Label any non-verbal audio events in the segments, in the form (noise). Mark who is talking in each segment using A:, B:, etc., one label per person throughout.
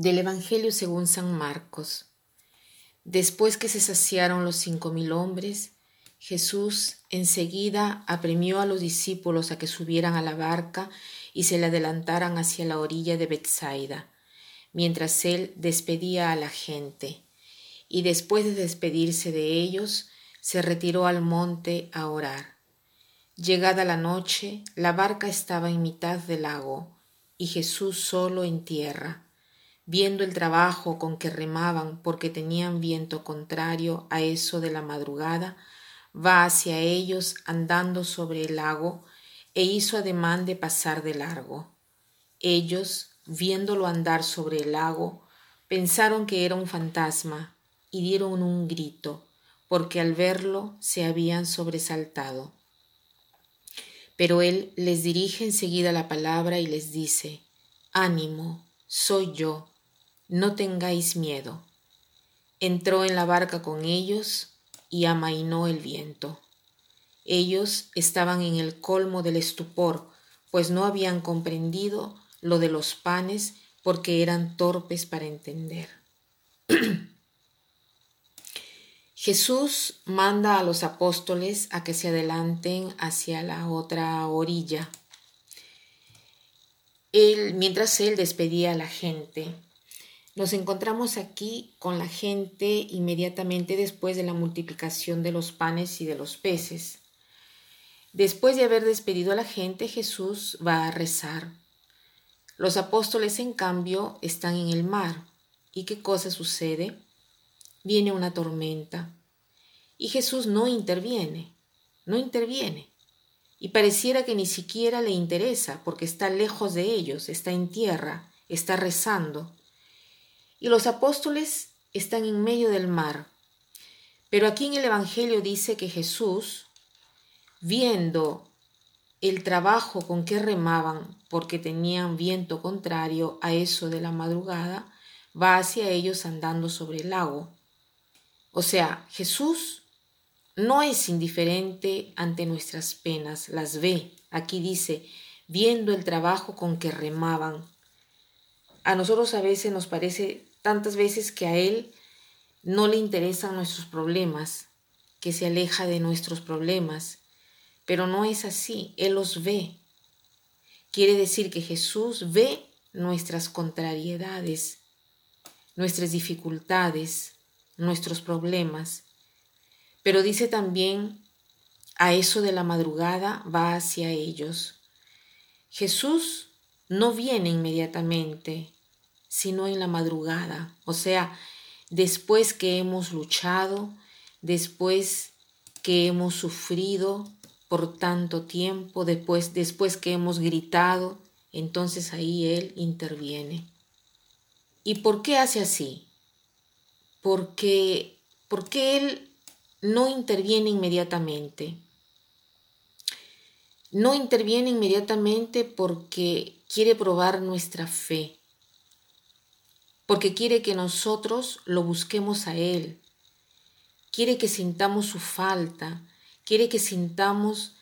A: Del Evangelio según San Marcos. Después que se saciaron los cinco mil hombres, Jesús enseguida apremió a los discípulos a que subieran a la barca y se le adelantaran hacia la orilla de Bethsaida, mientras él despedía a la gente. Y después de despedirse de ellos, se retiró al monte a orar. Llegada la noche, la barca estaba en mitad del lago y Jesús solo en tierra viendo el trabajo con que remaban porque tenían viento contrario a eso de la madrugada, va hacia ellos andando sobre el lago e hizo ademán de pasar de largo. Ellos, viéndolo andar sobre el lago, pensaron que era un fantasma y dieron un grito, porque al verlo se habían sobresaltado. Pero él les dirige enseguida la palabra y les dice, Ánimo, soy yo, no tengáis miedo. Entró en la barca con ellos y amainó el viento. Ellos estaban en el colmo del estupor, pues no habían comprendido lo de los panes porque eran torpes para entender. (clears throat) Jesús manda a los apóstoles a que se adelanten hacia la otra orilla. Mientras él despedía a la gente, nos encontramos aquí con la gente inmediatamente después de la multiplicación de los panes y de los peces. Después de haber despedido a la gente, Jesús va a rezar. Los apóstoles, en cambio, están en el mar. ¿Y qué cosa sucede? Viene una tormenta. Y Jesús no interviene, no interviene. Y pareciera que ni siquiera le interesa, porque está lejos de ellos, está en tierra, está rezando y los apóstoles están en medio del mar. Pero aquí en el Evangelio dice que Jesús, viendo el trabajo con que remaban porque tenían viento contrario a eso de la madrugada, va hacia ellos andando sobre el lago. O sea, Jesús no es indiferente ante nuestras penas, las ve. Aquí dice, viendo el trabajo con que remaban. A nosotros a veces nos parece tantas veces que a Él no le interesan nuestros problemas, que se aleja de nuestros problemas, pero no es así, Él los ve. Quiere decir que Jesús ve nuestras contrariedades, nuestras dificultades, nuestros problemas, pero dice también, a eso de la madrugada va hacia ellos. Jesús no viene inmediatamente, sino en la madrugada, o sea, después que hemos luchado, después que hemos sufrido por tanto tiempo, después, después que hemos gritado, entonces ahí Él interviene. ¿Y por qué hace así? Porque, porque Él no interviene inmediatamente. No interviene inmediatamente porque quiere probar nuestra fe porque quiere que nosotros lo busquemos a Él, quiere que sintamos su falta, quiere que sintamos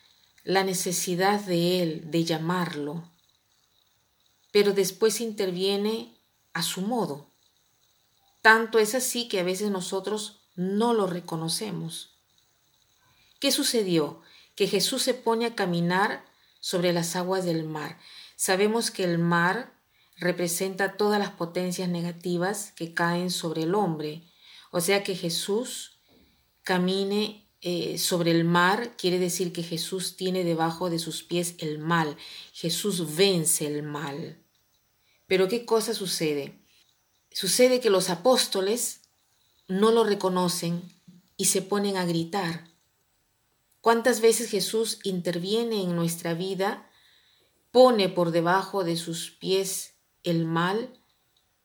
A: la necesidad de Él, de llamarlo, pero después interviene a su modo. Tanto es así que a veces nosotros no lo reconocemos. ¿Qué sucedió? Que Jesús se pone a caminar sobre las aguas del mar. Sabemos que el mar representa todas las potencias negativas que caen sobre el hombre. O sea que Jesús camine eh, sobre el mar quiere decir que Jesús tiene debajo de sus pies el mal. Jesús vence el mal. Pero ¿qué cosa sucede? Sucede que los apóstoles no lo reconocen y se ponen a gritar. ¿Cuántas veces Jesús interviene en nuestra vida, pone por debajo de sus pies el mal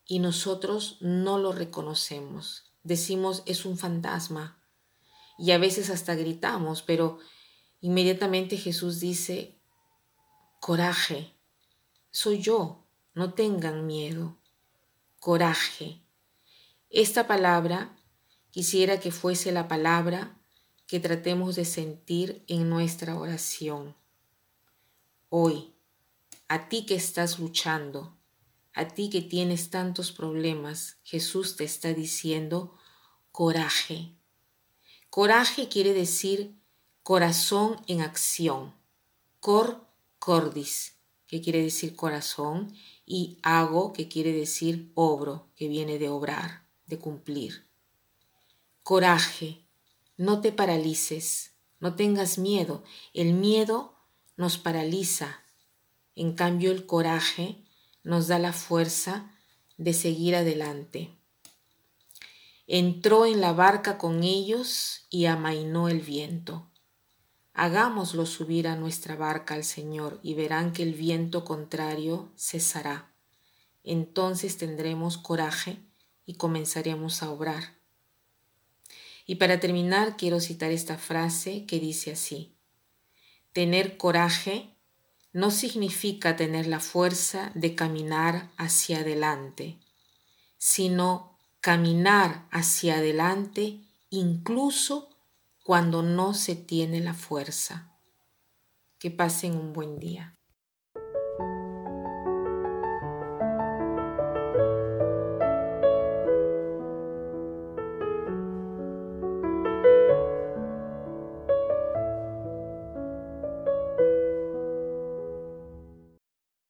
A: y nosotros no lo reconocemos. Decimos es un fantasma y a veces hasta gritamos, pero inmediatamente Jesús dice, coraje, soy yo, no tengan miedo, coraje. Esta palabra quisiera que fuese la palabra que tratemos de sentir en nuestra oración. Hoy, a ti que estás luchando, a ti que tienes tantos problemas, Jesús te está diciendo coraje. Coraje quiere decir corazón en acción. Cor cordis, que quiere decir corazón, y hago, que quiere decir obro, que viene de obrar, de cumplir. Coraje, no te paralices, no tengas miedo. El miedo nos paraliza. En cambio, el coraje nos da la fuerza de seguir adelante. Entró en la barca con ellos y amainó el viento. Hagámoslo subir a nuestra barca al Señor y verán que el viento contrario cesará. Entonces tendremos coraje y comenzaremos a obrar. Y para terminar quiero citar esta frase que dice así, tener coraje no significa tener la fuerza de caminar hacia adelante, sino caminar hacia adelante incluso cuando no se tiene la fuerza. Que pasen un buen día.